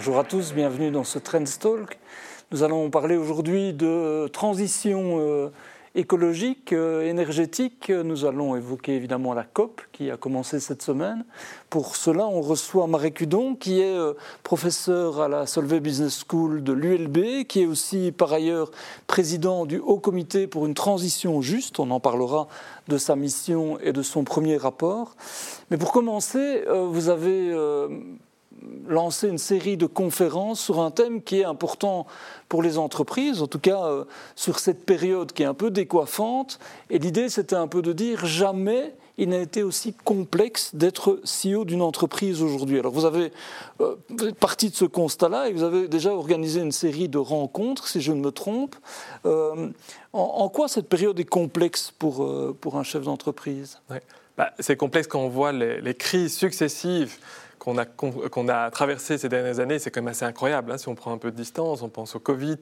Bonjour à tous, bienvenue dans ce Trends Talk. Nous allons parler aujourd'hui de transition euh, écologique, euh, énergétique. Nous allons évoquer évidemment la COP qui a commencé cette semaine. Pour cela, on reçoit Marek Cudon, qui est euh, professeur à la Solvay Business School de l'ULB, qui est aussi par ailleurs président du Haut Comité pour une transition juste. On en parlera de sa mission et de son premier rapport. Mais pour commencer, vous avez lancé une série de conférences sur un thème qui est important pour les entreprises, en tout cas euh, sur cette période qui est un peu décoiffante. Et l'idée, c'était un peu de dire jamais il n'a été aussi complexe d'être CEO d'une entreprise aujourd'hui. Alors vous avez euh, parti de ce constat-là et vous avez déjà organisé une série de rencontres, si je ne me trompe. Euh, en, quoi cette période est complexe pour, pour un chef d'entreprise? Bah, C'est complexe quand on voit les crises successives qu'on a, qu'on a traversé ces dernières années, c'est quand même assez incroyable. Hein. si on prend un peu de distance, on pense au Covid,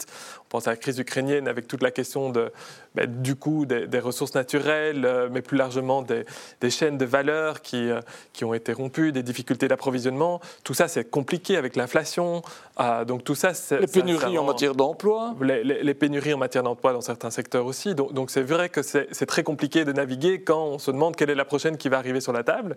pense à la crise ukrainienne avec toute la question de, ben, du coup des, ressources naturelles, euh, mais plus largement des, chaînes de valeur qui, euh, qui ont été rompues, des difficultés d'approvisionnement. Tout ça, c'est compliqué avec l'inflation. Euh, donc tout ça, les pénuries en matière d'emploi. Les, pénuries en matière d'emploi dans certains secteurs aussi. Donc c'est vrai que c'est très compliqué de naviguer quand on se demande quelle est la prochaine qui va arriver sur la table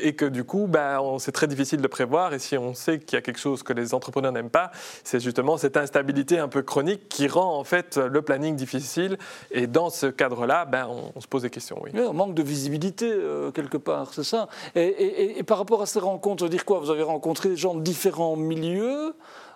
et que du coup, on c'est très difficile de prévoir. Et si on sait qu'il y a quelque chose que les entrepreneurs n'aiment pas, c'est justement cette instabilité un peu chronique qui rend en fait le planning difficile. Et dans ce cadre-là, ben, on, se pose des questions. Oui. on manque de visibilité euh, quelque part, c'est ça. Et, par rapport à ces rencontres, dire quoi? Vous avez rencontré des gens de différents milieux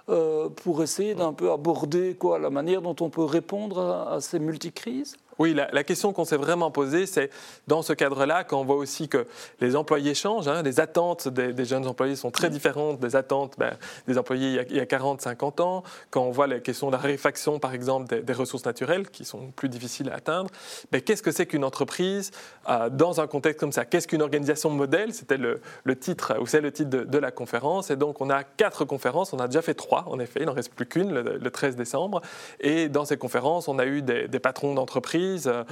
euh, pour essayer d'un peu aborder quoi, la manière dont on peut répondre à, à ces multicrises? Oui, la, question qu'on s'est vraiment posée, c'est dans ce cadre-là, quand on voit aussi que les employés changent, hein, les attentes des, jeunes employés sont très différentes des attentes ben, des employés il y a, 40, 50 ans, quand on voit la question de la raréfaction, par exemple, des, ressources naturelles qui sont plus difficiles à atteindre, ben, qu'est-ce que c'est qu'une entreprise euh, dans un contexte comme ça? Qu'est-ce qu'une organisation modèle? C'était le, titre, ou c'est le titre de, la conférence. Et donc, on a quatre conférences, on a déjà fait trois, en effet, il n'en reste plus qu'une, le, 13 décembre. Et dans ces conférences, on a eu des, des patrons d'entreprises, euh,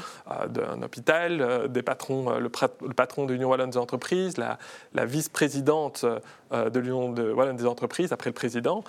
d'un hôpital, euh, des patrons, euh, le, patron de l'Union Wallonne des entreprises, la, vice-présidente de l'Union de des entreprises, après le président.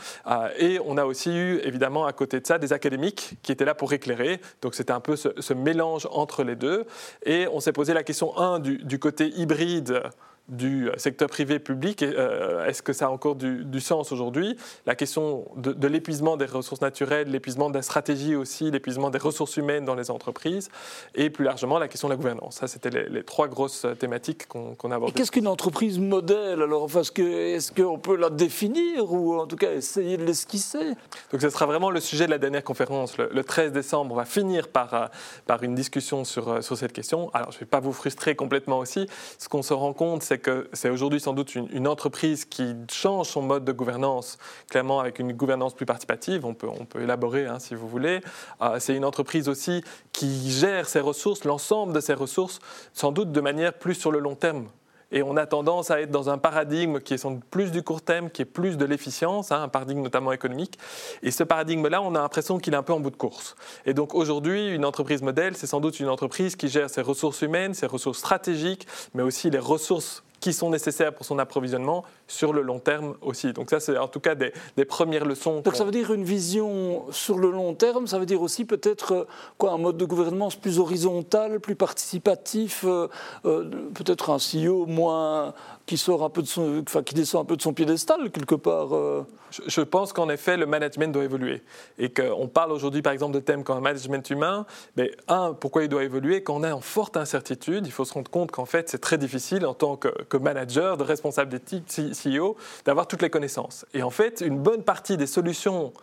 et on a aussi eu, évidemment, à côté de ça, des académiques qui étaient là pour éclairer. Donc c'était un peu ce, mélange entre les deux. Et on s'est posé la question, un, du côté hybride du secteur privé public, euh, est-ce que ça a encore du, sens aujourd'hui? La question de, l'épuisement des ressources naturelles, l'épuisement de la stratégie aussi, l'épuisement des ressources humaines dans les entreprises, et plus largement la question de la gouvernance. Ça, c'était les, trois grosses thématiques qu'on a abordées. Qu'est-ce qu'une entreprise modèle? Alors Est-ce qu'on peut la définir ou en tout cas essayer de l'esquisser? Donc ce sera vraiment le sujet de la dernière conférence. Le, 13 décembre, on va finir par, euh, par une discussion sur, euh, sur cette question. Alors je ne vais pas vous frustrer complètement aussi. Ce qu'on se rend compte, c'est que c'est aujourd'hui sans doute une, entreprise qui change son mode de gouvernance, clairement avec une gouvernance plus participative, on peut, on peut élaborer hein, si vous voulez. Euh, c'est une entreprise aussi qui gère ses ressources, l'ensemble de ses ressources, sans doute de manière plus sur le long terme. Et on a tendance à être dans un paradigme qui est sans doute plus du court terme, qui est plus de l'efficience, hein, un paradigme notamment économique. Et ce paradigme-là, on a l'impression qu'il est un peu en bout de course. Et donc aujourd'hui, une entreprise modèle, c'est sans doute une entreprise qui gère ses ressources humaines, ses ressources stratégiques, mais aussi les ressources qui sont nécessaires pour son approvisionnement sur le long terme aussi. Donc ça, c'est en tout cas des, premières leçons. Donc ça veut dire une vision sur le long terme, ça veut dire aussi peut-être euh, quoi un mode de gouvernance plus horizontal, plus participatif, euh, euh, peut-être un CEO moins qui sort un peu de son, enfin, qui descend un peu de son piédestal quelque part. Je, pense qu'en effet, le management doit évoluer. Et qu'on parle aujourd'hui, par exemple, de thèmes comme le management humain. Mais un, pourquoi il doit évoluer? Quand on est en forte incertitude, il faut se rendre compte qu'en fait, c'est très difficile en tant que, que manager, de responsable d'éthique, CEO, d'avoir toutes les connaissances. Et en fait, une bonne partie des solutions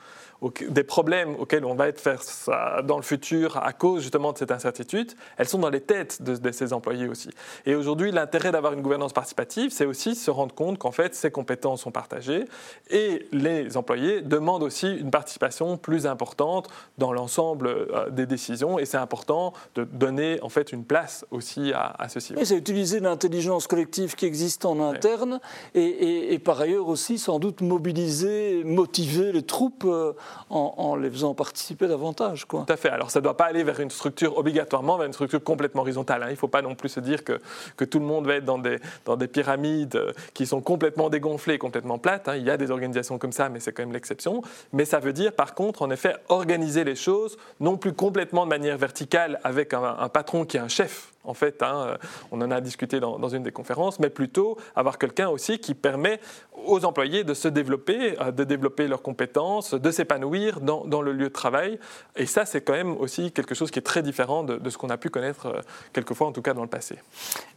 des problèmes auxquels on va être face dans le futur à cause justement de cette incertitude, elles sont dans les têtes de, ces employés aussi. Et aujourd'hui, l'intérêt d'avoir une gouvernance participative, c'est aussi se rendre compte qu'en fait, ces compétences sont partagées et les employés demandent aussi une participation plus importante dans l'ensemble euh, des décisions et c'est important de donner en fait une place aussi à, ceci. Et c'est utiliser l'intelligence collective qui existe en interne et, par ailleurs aussi sans doute mobiliser, motiver les troupes. Euh, en, les faisant participer davantage. Tout à fait. Alors ça ne doit pas aller vers une structure obligatoirement, vers une structure complètement horizontale. Hein. Il ne faut pas non plus se dire que, que tout le monde va être dans des, dans des pyramides euh, qui sont complètement dégonflées, complètement plates. Hein. Il y a des organisations comme ça, mais c'est quand même l'exception. Mais ça veut dire par contre, en effet, organiser les choses, non plus complètement de manière verticale avec un patron qui est un chef en fait. Hein, on en a discuté dans, une des conférences, mais plutôt avoir quelqu'un aussi qui permet aux employés de se développer, euh, de développer leurs compétences, de s'épanouir dans, le lieu de travail. Et ça, c'est quand même aussi quelque chose qui est très différent de, ce qu'on a pu connaître euh, quelquefois, en tout cas dans le passé.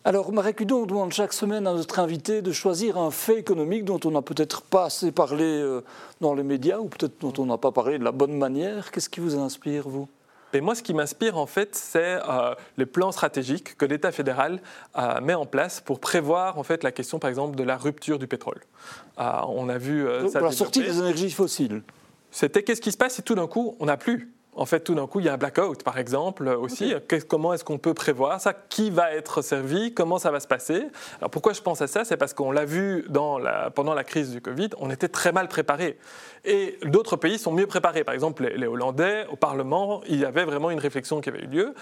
Alors, Marek Hudon, on demande chaque semaine à notre invité de choisir un fait économique dont on n'a peut-être pas assez parlé euh, dans les médias, ou peut-être dont on n'a pas parlé de la bonne manière. Qu'est-ce qui vous inspire, vous? Et moi, ce qui m'inspire, en fait, c'est euh, les plans stratégiques que l'État fédéral euh, met en place pour prévoir, en fait, la question, par exemple, de la rupture du pétrole. Euh, on a vu ça. Pour la sortie des énergies fossiles. C'était qu'est-ce qui se passe si tout d'un coup, on n'a plus en fait, tout d'un coup, il y a un blackout, par exemple, aussi. Comment est-ce qu'on peut prévoir ça? Qui va être servi? Comment ça va se passer? Alors, pourquoi je pense à ça? C'est parce qu'on l'a vu dans la, pendant la crise du Covid, on était très mal préparés. Et d'autres pays sont mieux préparés. Par exemple, les, Hollandais, au Parlement, il y avait vraiment une réflexion qui avait eu lieu.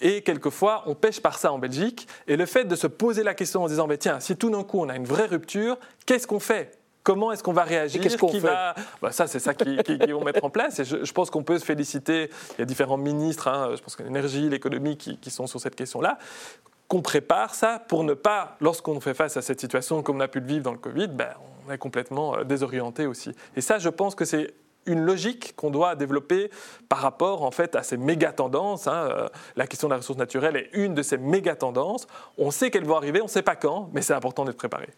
Et quelquefois, on pêche par ça en Belgique. Et le fait de se poser la question en disant, tiens, si tout d'un coup, on a une vraie rupture, qu'est-ce qu'on fait? Comment est-ce qu'on va réagir? Qu'est-ce qu'on fait? va... Bah, ça, c'est ça qu'ils qui, vont mettre en place. Et je, pense qu'on peut se féliciter. Il y a différents ministres, hein, je pense que l'énergie, l'économie, qui, qui, sont sur cette question-là qu'on prépare ça pour ne pas, lorsqu'on fait face à cette situation comme on a pu le vivre dans le Covid, ben, on est complètement euh, désorienté aussi. Et ça, je pense que c'est une logique qu'on doit développer par rapport en fait à ces méga tendances. Hein. Euh, la question de la ressource naturelle est une de ces méga tendances. On sait qu'elles vont arriver, on ne sait pas quand, mais c'est important d'être préparé.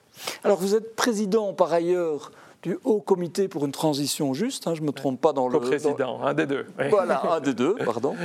Alors vous êtes président par ailleurs du Haut Comité pour une transition juste, hein, je ne me trompe pas dans le... Co-président, un des deux. Voilà, un des deux, pardon.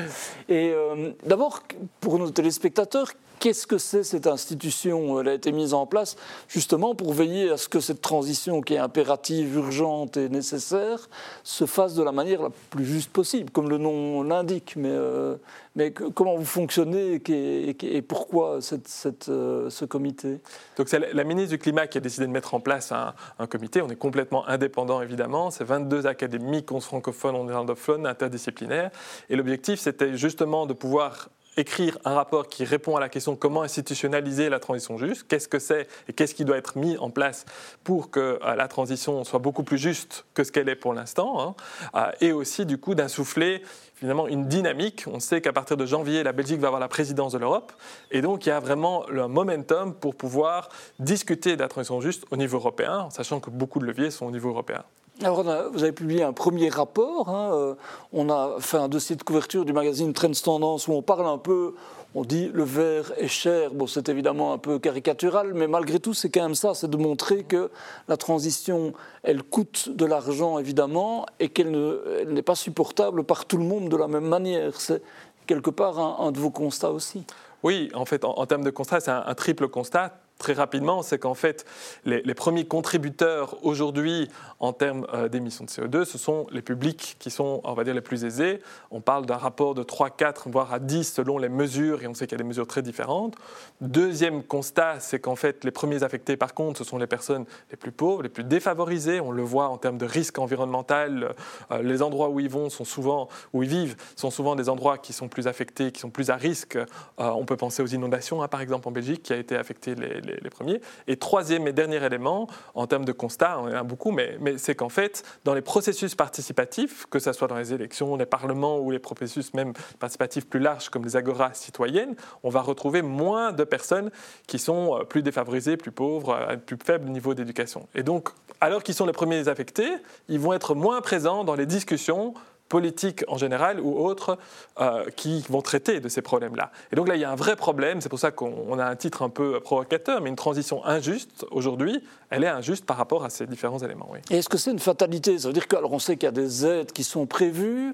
Et euh, d'abord, pour nos téléspectateurs, Qu'est-ce que c'est cette institution Elle a été mise en place justement pour veiller à ce que cette transition qui est impérative, urgente et nécessaire se fasse de la manière la plus juste possible, comme le nom l'indique. Mais, euh, mais comment vous fonctionnez et, pourquoi cette, euh, ce comité? Donc c'est la ministre du Climat qui a décidé de mettre en place un, comité. On est complètement indépendant évidemment. C'est 22 académiques francophones, néerlandophones, interdisciplinaires. Et l'objectif c'était justement de pouvoir écrire un rapport qui répond à la question comment institutionnaliser la transition juste, qu'est-ce que c'est et qu'est-ce qui doit être mis en place pour que euh, la transition soit beaucoup plus juste que ce qu'elle est pour l'instant, hein. euh, et aussi du coup d'insuffler finalement une dynamique. On sait qu'à partir de janvier, la Belgique va avoir la présidence de l'Europe, et donc il y a vraiment le momentum pour pouvoir discuter de la transition juste au niveau européen, sachant que beaucoup de leviers sont au niveau européen. Alors, vous avez publié un premier rapport. Hein, euh, on a fait un dossier de couverture du magazine Trends Tendance où on parle un peu. On dit le verre est cher. Bon, c'est évidemment un peu caricatural, mais malgré tout, c'est quand même ça c'est de montrer que la transition, elle coûte de l'argent, évidemment, et qu'elle n'est pas supportable par tout le monde de la même manière. C'est quelque part un, de vos constats aussi. Oui, en fait, en, termes de constat, c'est un, triple constat très rapidement, c'est qu'en fait, les, premiers contributeurs aujourd'hui en termes euh, d'émissions de CO2, ce sont les publics qui sont, on va dire, les plus aisés. On parle d'un rapport de 3, 4, voire à 10 selon les mesures, et on sait qu'il y a des mesures très différentes. Deuxième constat, c'est qu'en fait, les premiers affectés, par contre, ce sont les personnes les plus pauvres, les plus défavorisées. On le voit en termes de risque environnemental. Euh, les endroits où ils vont sont souvent, où ils vivent, sont souvent des endroits qui sont plus affectés, qui sont plus à risque. Euh, on peut penser aux inondations, hein, par exemple, en Belgique, qui a été affecté les les, premiers. Et troisième et dernier élément, en termes de constat, on en a beaucoup, mais, c'est qu'en fait, dans les processus participatifs, que ce soit dans les élections, les parlements ou les processus même participatifs plus larges comme les agoras citoyennes, on va retrouver moins de personnes qui sont euh, plus défavorisées, plus pauvres, à plus faible niveau d'éducation. Et donc, alors qu'ils sont les premiers affectés, ils vont être moins présents dans les discussions politiques en général ou autres euh, qui vont traiter de ces problèmes-là. Et donc là, il y a un vrai problème, c'est pour ça qu'on a un titre un peu provocateur, mais une transition injuste aujourd'hui, elle est injuste par rapport à ces différents éléments. Oui. Et est-ce que c'est une fatalité? Ça veut dire qu'on sait qu'il y a des aides qui sont prévues,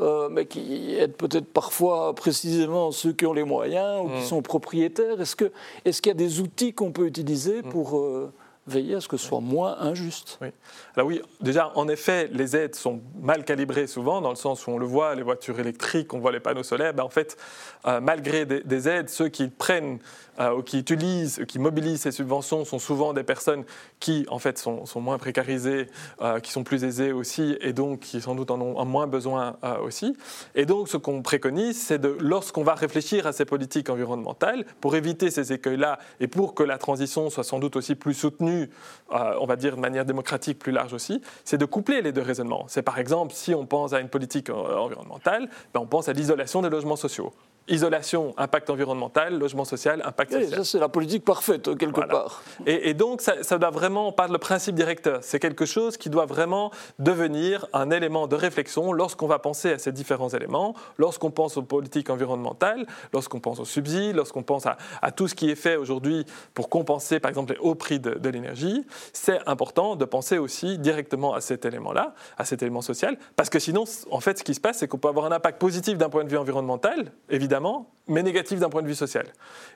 euh, mais qui aident peut-être parfois précisément ceux qui ont les moyens ou qui mm. sont propriétaires. Est-ce qu'il est qu'il y a des outils qu'on peut utiliser mm. pour... Euh, veiller à ce que ce soit moins injuste. Oui. Alors oui, déjà, en effet, les aides sont mal calibrées souvent, dans le sens où on le voit, les voitures électriques, on voit les panneaux solaires, ben en fait, euh, malgré des, aides, ceux qui prennent euh, qui utilisent, qui mobilisent ces subventions sont souvent des personnes qui, en fait, sont, moins précarisées, euh, qui sont plus aisées aussi, et donc qui sans doute en ont moins besoin aussi. Et donc, ce qu'on préconise, c'est de, lorsqu'on va réfléchir à ces politiques environnementales, pour éviter ces écueils-là et pour que la transition soit sans doute aussi plus soutenue, on va dire de manière démocratique plus large aussi, c'est de coupler les deux raisonnements. C'est par exemple, si on pense à une politique environnementale, ben on pense à l'isolation des logements sociaux isolation, impact environnemental, logement social, impact social. ça, c'est la politique parfaite, quelque part. Et, donc, ça, doit vraiment, on parle de principe directeur. C'est quelque chose qui doit vraiment devenir un élément de réflexion lorsqu'on va penser à ces différents éléments, lorsqu'on pense aux politiques environnementales, lorsqu'on pense aux subsides, lorsqu'on pense à, tout ce qui est fait aujourd'hui pour compenser, par exemple, les hauts prix de, de l'énergie. C'est important de penser aussi directement à cet élément-là, à cet élément social, parce que sinon, en fait, ce qui se passe, c'est qu'on peut avoir un impact positif d'un point de vue environnemental, évidemment, mais négatif d'un point de vue social.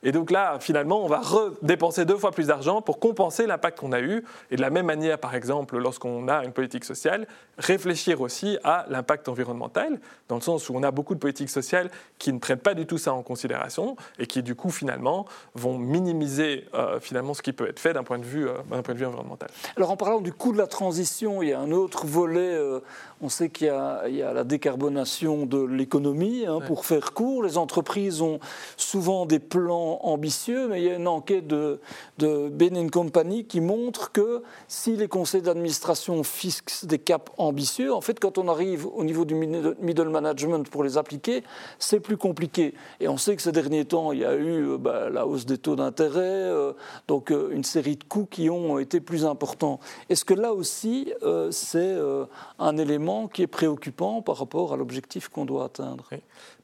Et donc là, finalement, on va redépenser deux fois plus d'argent pour compenser l'impact qu'on a eu. Et de la même manière, par exemple, lorsqu'on a une politique sociale, réfléchir aussi à l'impact environnemental, dans le sens où on a beaucoup de politiques sociales qui ne prennent pas du tout ça en considération et qui, du coup, finalement, vont minimiser euh, finalement ce qui peut être fait d'un point, de vue, euh, point de vue environnemental. Alors, en parlant du coût de la transition, il y a un autre volet. Euh, on sait qu'il y, a la décarbonation de l'économie. Hein, pour faire court, les entreprises ont souvent des plans ambitieux, mais il y a une enquête de, de Bain Company qui montre que si les conseils d'administration fixent des caps ambitieux, en fait, quand on arrive au niveau du middle management pour les appliquer, c'est plus compliqué. Et on sait que ces derniers temps, il y a eu euh, bah, la hausse des taux d'intérêt, euh, donc euh, une série de coûts qui ont été plus importants. Est-ce que là aussi, c'est un élément qui est préoccupant par rapport à l'objectif qu'on doit atteindre.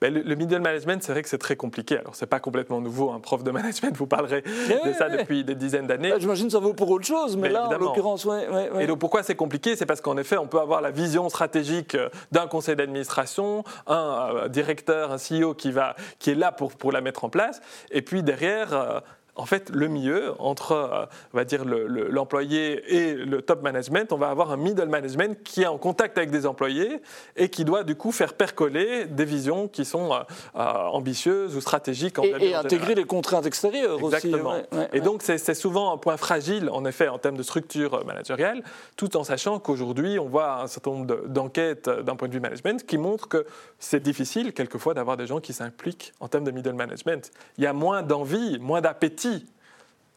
Ben, le, middle management, c'est vrai que c'est très compliqué. Alors, c'est pas complètement nouveau. Un prof de management vous parlerez de ça depuis des dizaines d'années. Ben, j'imagine que ça vaut pour autre chose, mais, là, en l'occurrence, oui. Et donc, pourquoi c'est compliqué? C'est parce qu'en effet, on peut avoir la vision stratégique euh, d'un conseil d'administration, un euh, directeur, un CEO qui, va, qui est là pour, pour la mettre en place, et puis derrière, euh, en fait, le milieu entre, euh, on va dire, l'employé et le top management, on va avoir un middle management qui est en contact avec des employés et qui doit du coup faire percoler des visions qui sont euh, euh, ambitieuses ou stratégiques. En et, et intégrer les contraintes extérieures Exactement. aussi. et donc, c'est souvent un point fragile, en effet, en termes de structure managériale, tout en sachant qu'aujourd'hui, on voit un certain nombre d'enquêtes d'un point de vue management qui montrent que c'est difficile, quelquefois, d'avoir des gens qui s'impliquent en termes de middle management. Il y a moins d'envie, moins d'appétit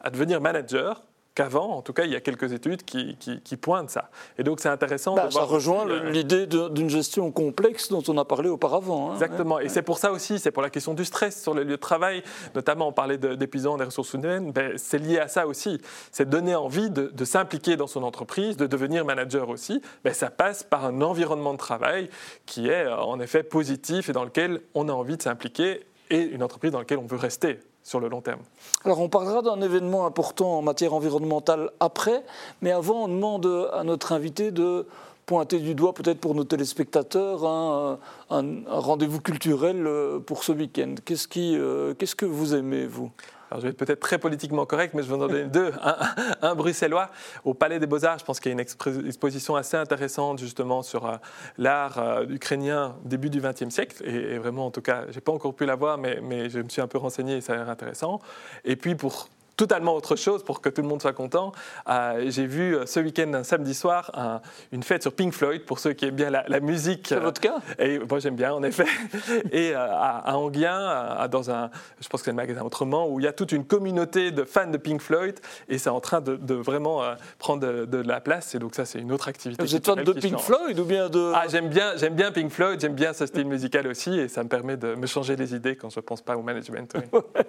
à devenir manager qu'avant. En tout cas, il y a quelques études qui, pointent ça. Et donc, c'est intéressant bah, Ça rejoint l'idée d'une gestion complexe dont on a parlé auparavant. Hein. Exactement. Et c'est pour ça aussi, c'est pour la question du stress sur les lieux de travail. Notamment, on parlait d'épuisement des ressources humaines. Ben, c'est lié à ça aussi. C'est donner envie de, s'impliquer dans son entreprise, de devenir manager aussi. Ben, ça passe par un environnement de travail qui est en effet positif et dans lequel on a envie de s'impliquer et une entreprise dans laquelle on veut rester sur le long terme. Alors on parlera d'un événement important en matière environnementale après, mais avant on demande à notre invité de pointer du doigt peut-être pour nos téléspectateurs un, rendez-vous culturel euh, pour ce week-end. Qu'est-ce, euh, qu'est-ce que vous aimez, vous? Je vais être peut-être très politiquement correct, mais je vais en donner deux. Un, bruxellois au Palais des Beaux-Arts, je pense qu'il y a une exposition assez intéressante justement sur euh, l'art euh, ukrainien début du XXe siècle. Et, vraiment, en tout cas, je n'ai pas encore pu la voir, mais, mais je me suis un peu renseigné et ça a l'air intéressant. Et puis pour totalement autre chose pour que tout le monde soit content. Euh, j'ai vu euh, ce week-end, un samedi soir, une fête sur Pink Floyd, pour ceux qui aiment bien la, musique. C'est votre cas Et moi, j'aime bien, en effet. et euh, à, Anguien, dans un, je pense que c'est le magasin Autrement, où il y a toute une communauté de fans de Pink Floyd, et c'est en train de, vraiment prendre de, la place. Et donc ça, c'est une autre activité. Vous êtes fan de Pink Floyd ou bien de... Ah, j'aime bien, j'aime bien Pink Floyd, j'aime bien ce style musical aussi, et ça me permet de me changer les idées quand je ne pense pas au management.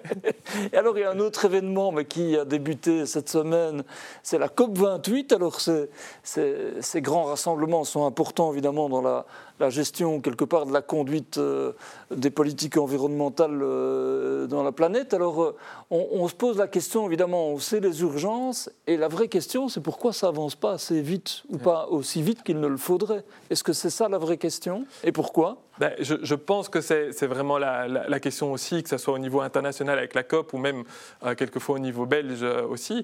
et alors, il y a un autre événement qui a débuté cette semaine, c'est la COP 28. Alors ces, grands rassemblements sont importants évidemment dans la, gestion quelque part de la conduite euh, des politiques environnementales euh, dans la planète. Alors euh, on, se pose la question évidemment, on sait les urgences et la vraie question c'est pourquoi ça avance pas assez vite ou pas aussi vite qu'il ne le faudrait. Est-ce que c'est ça la vraie question? Et pourquoi? Ben, je, pense que c'est vraiment la, question aussi, que ce soit au niveau international avec la COP ou même quelquefois au niveau belge aussi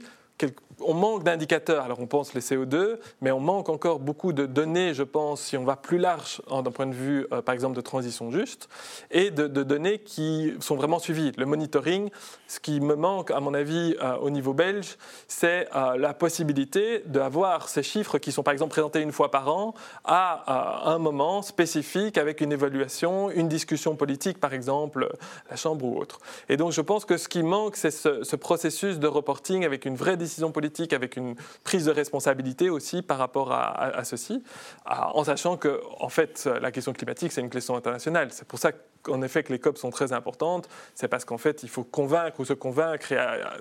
on manque d'indicateurs. Alors on pense les CO2, mais on manque encore beaucoup de données, je pense, si on va plus large d'un point de vue, euh, par exemple, de transition juste, et de, données qui sont vraiment suivies. Le monitoring, ce qui me manque, à mon avis, euh, au niveau belge, c'est euh, la possibilité d'avoir ces chiffres qui sont, par exemple, présentés une fois par an à un moment spécifique avec une évaluation, une discussion politique, par exemple, la Chambre ou autre. Et donc je pense que ce qui manque, c'est ce, ce processus de reporting avec une vraie décision politique avec une prise de responsabilité aussi par rapport à, ceci, en sachant que, en fait, la question climatique, c'est une question internationale. C'est pour ça qu'en effet que les COP sont très importantes, c'est parce qu'en fait, il faut convaincre ou se convaincre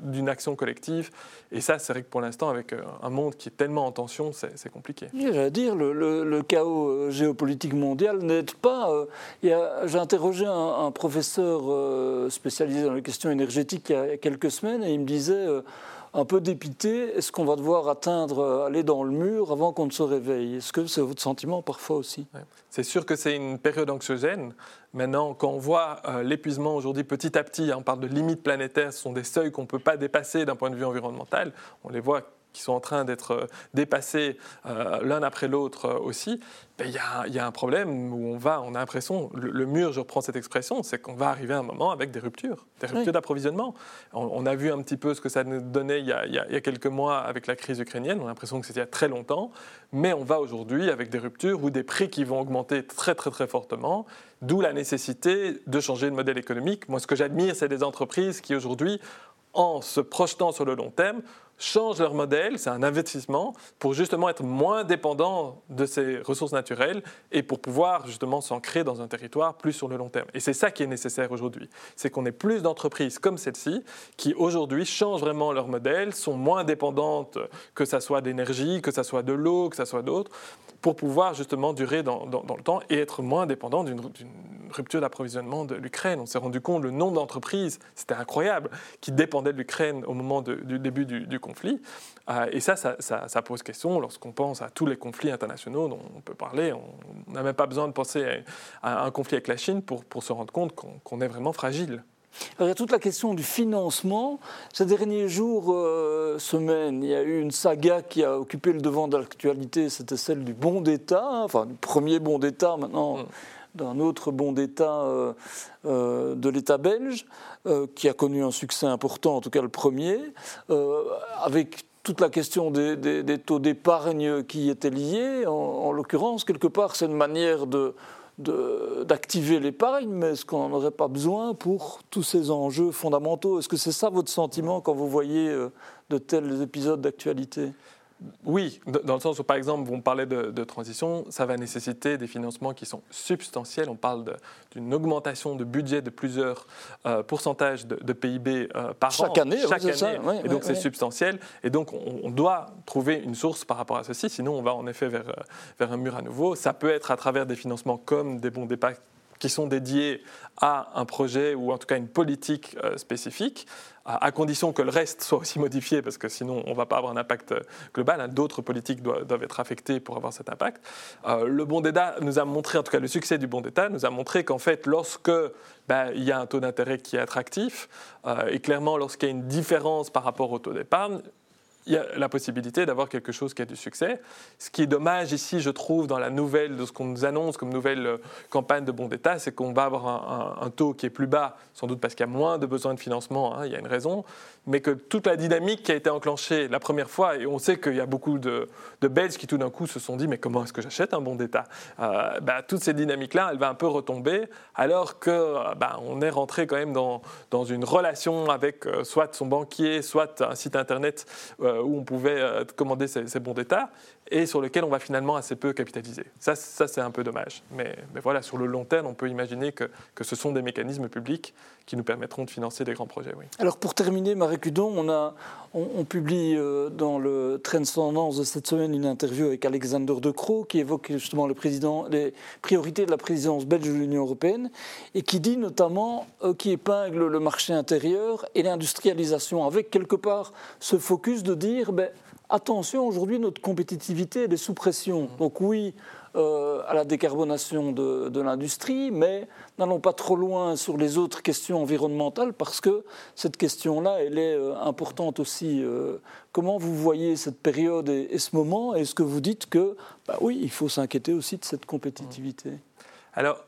d'une action collective. Et ça, c'est vrai que pour l'instant, avec euh, un monde qui est tellement en tension, c'est compliqué. J'allais dire, le, chaos euh, géopolitique mondial n'aide pas. Euh, j'ai interrogé un, professeur spécialisé dans les questions énergétiques il y a quelques semaines et il me disait un peu dépité. Est-ce qu'on va devoir atteindre, aller dans le mur avant qu'on ne se réveille? Est-ce que c'est votre sentiment parfois aussi? C'est sûr que c'est une période anxiogène. Maintenant, quand on voit euh, l'épuisement aujourd'hui petit à petit, hein, on parle de limites planétaires, ce sont des seuils qu'on ne peut pas dépasser d'un point de vue environnemental. On les voit qui sont en train d'être euh, dépassés euh, l'un après l'autre euh, aussi, ben, il y, a un problème où on va, on a l'impression, le, mur, je reprends cette expression, c'est qu'on va arriver à un moment avec des ruptures, des ruptures d'approvisionnement. On, a vu un petit peu ce que ça nous donnait il y, a, il y a quelques mois avec la crise ukrainienne, on a l'impression que c'était il y a très longtemps, mais on va aujourd'hui avec des ruptures ou des prix qui vont augmenter très très très fortement, d'où la nécessité de changer de modèle économique. Moi, ce que j'admire, c'est des entreprises qui aujourd'hui en se projetant sur le long terme, changent leur modèle, c'est un investissement, pour justement être moins dépendants de ces ressources naturelles et pour pouvoir justement s'ancrer dans un territoire plus sur le long terme. Et c'est ça qui est nécessaire aujourd'hui. C'est qu'on ait plus d'entreprises comme celle-ci qui aujourd'hui changent vraiment leur modèle, sont moins dépendantes que ça soit d'énergie, que ça soit de l'eau, que ça soit d'autres, pour pouvoir justement durer dans, le temps et être moins dépendant d'une rupture d'approvisionnement de l'Ukraine. On s'est rendu compte le nombre d'entreprises, c'était incroyable, qui dépendaient de l'Ukraine au moment du début du, du conflit. Euh, et ça, ça, pose question lorsqu'on pense à tous les conflits internationaux dont on peut parler. On n'a même pas besoin de penser à, un conflit avec la Chine pour, pour se rendre compte qu'on est vraiment fragile. il y a toute la question du financement. Ces derniers jours, euh, semaines, il y a eu une saga qui a occupé le devant de l'actualité, c'était celle du bon d'État, hein, enfin du premier bon d'État maintenant. Mm. D'un autre bon d'État euh, de l'État belge, qui a connu un succès important, en tout cas le premier, avec toute la question des, taux d'épargne qui étaient liés. En, l'occurrence, quelque part, c'est une manière d'activer l'épargne, mais est-ce qu'on n'en aurait pas besoin pour tous ces enjeux fondamentaux? Est-ce que c'est ça votre sentiment quand vous voyez euh, de tels épisodes d'actualité? Oui, dans le sens où, par exemple, on parlait de, de, transition, ça va nécessiter des financements qui sont substantiels. On parle d'une augmentation de budget de plusieurs euh, pourcentages de, PIB euh, par an. Chaque année, chaque année. et donc, c'est substantiel. Et donc, on, doit trouver une source par rapport à ceci. Sinon, on va en effet vers, euh, vers un mur à nouveau. Ça peut être à travers des financements comme des bons départ qui sont dédiés à un projet ou en tout cas une politique euh, spécifique, à, condition que le reste soit aussi modifié, parce que sinon on ne va pas avoir un impact euh, global. Hein. D'autres politiques doivent, être affectées pour avoir cet impact. Euh, le bon d'État nous a montré, en tout cas le succès du bon d'État nous a montré qu'en fait, lorsque ben, il y a un taux d'intérêt qui est attractif, et clairement lorsqu'il y a une différence par rapport au taux d'épargne, il y a la possibilité d'avoir quelque chose qui a du succès. Ce qui est dommage ici, je trouve, dans la nouvelle de ce qu'on nous annonce comme nouvelle euh, campagne de bon d'État, c'est qu'on va avoir un, taux qui est plus bas, sans doute parce qu'il y a moins de besoins de financement, hein, il y a une raison, mais que toute la dynamique qui a été enclenchée la première fois, et on sait qu'il y a beaucoup de, de, Belges qui tout d'un coup se sont dit, mais comment est-ce que j'achète un bon d'État? Euh, bah, Toutes ces dynamiques-là, elle va un peu retomber, alors que bah, on est rentré quand même dans, dans une relation avec euh, soit son banquier, soit un site internet. Euh, où on pouvait euh, commander ces, bons d'État et sur lequel on va finalement assez peu capitaliser. Ça, ça c'est un peu dommage. Mais, mais, voilà, sur le long terme, on peut imaginer que, que, ce sont des mécanismes publics qui nous permettront de financer des grands projets. Alors pour terminer, Marie Cudon, on, a, on, publie euh, dans le Tendance de cette semaine une interview avec Alexander De Croo qui évoque justement le président, les priorités de la présidence belge de l'Union européenne et qui dit notamment, qui épingle le marché intérieur et l'industrialisation avec quelque part ce focus de dire ben, attention, aujourd'hui notre compétitivité elle est sous pression. Donc oui, euh, à la décarbonation de, l'industrie, mais n'allons pas trop loin sur les autres questions environnementales parce que cette question-là, elle est euh, importante aussi. Euh, comment vous voyez cette période et, ce moment Est-ce que vous dites que, bah oui, il faut s'inquiéter aussi de cette compétitivité? Alors,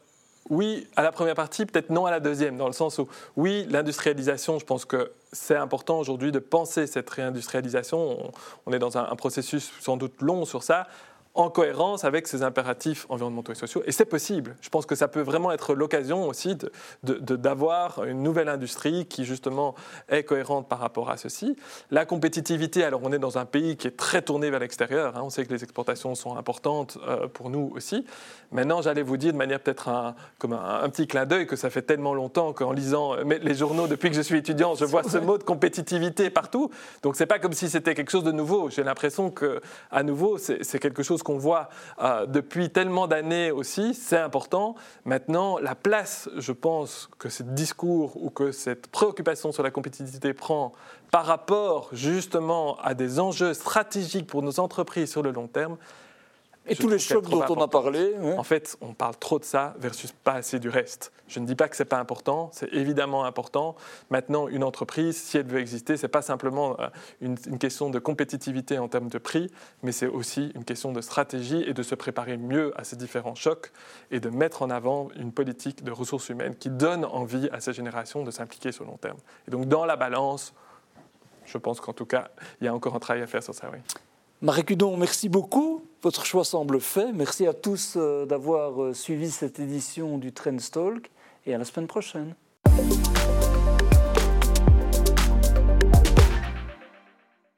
oui, à la première partie, peut-être non à la deuxième, dans le sens où, oui, l'industrialisation, je pense que c'est important aujourd'hui de penser cette réindustrialisation. On, est dans un, processus sans doute long sur ça en cohérence avec ces impératifs environnementaux et sociaux. Et c'est possible. Je pense que ça peut vraiment être l'occasion aussi d'avoir de, de, une nouvelle industrie qui justement est cohérente par rapport à ceci. La compétitivité, alors on est dans un pays qui est très tourné vers l'extérieur. Hein. On sait que les exportations sont importantes euh, pour nous aussi. Maintenant, j'allais vous dire de manière peut-être un, comme un, un, petit clin d'œil que ça fait tellement longtemps qu'en lisant les journaux depuis que je suis étudiant, je vois ce mot de compétitivité partout. Donc c'est pas comme si c'était quelque chose de nouveau. J'ai l'impression que à nouveau c'est quelque chose qu'on voit euh, depuis tellement d'années aussi, c'est important. Maintenant, la place, je pense, que ce discours ou que cette préoccupation sur la compétitivité prend par rapport justement à des enjeux stratégiques pour nos entreprises sur le long terme, et tous les chocs dont on a parlé. Ouais. En fait, on parle trop de ça versus pas assez du reste. Je ne dis pas que c'est pas important, c'est évidemment important. Maintenant, une entreprise, si elle veut exister, c'est pas simplement euh, une, une, question de compétitivité en termes de prix, mais c'est aussi une question de stratégie et de se préparer mieux à ces différents chocs et de mettre en avant une politique de ressources humaines qui donne envie à ces générations de s'impliquer sur le long terme. Et donc, dans la balance, je pense qu'en tout cas, il y a encore un travail à faire sur ça, oui. Marc Hudon, merci beaucoup. Votre choix semble fait. Merci à tous euh, d'avoir euh, suivi cette édition du Trendstalk et à la semaine prochaine.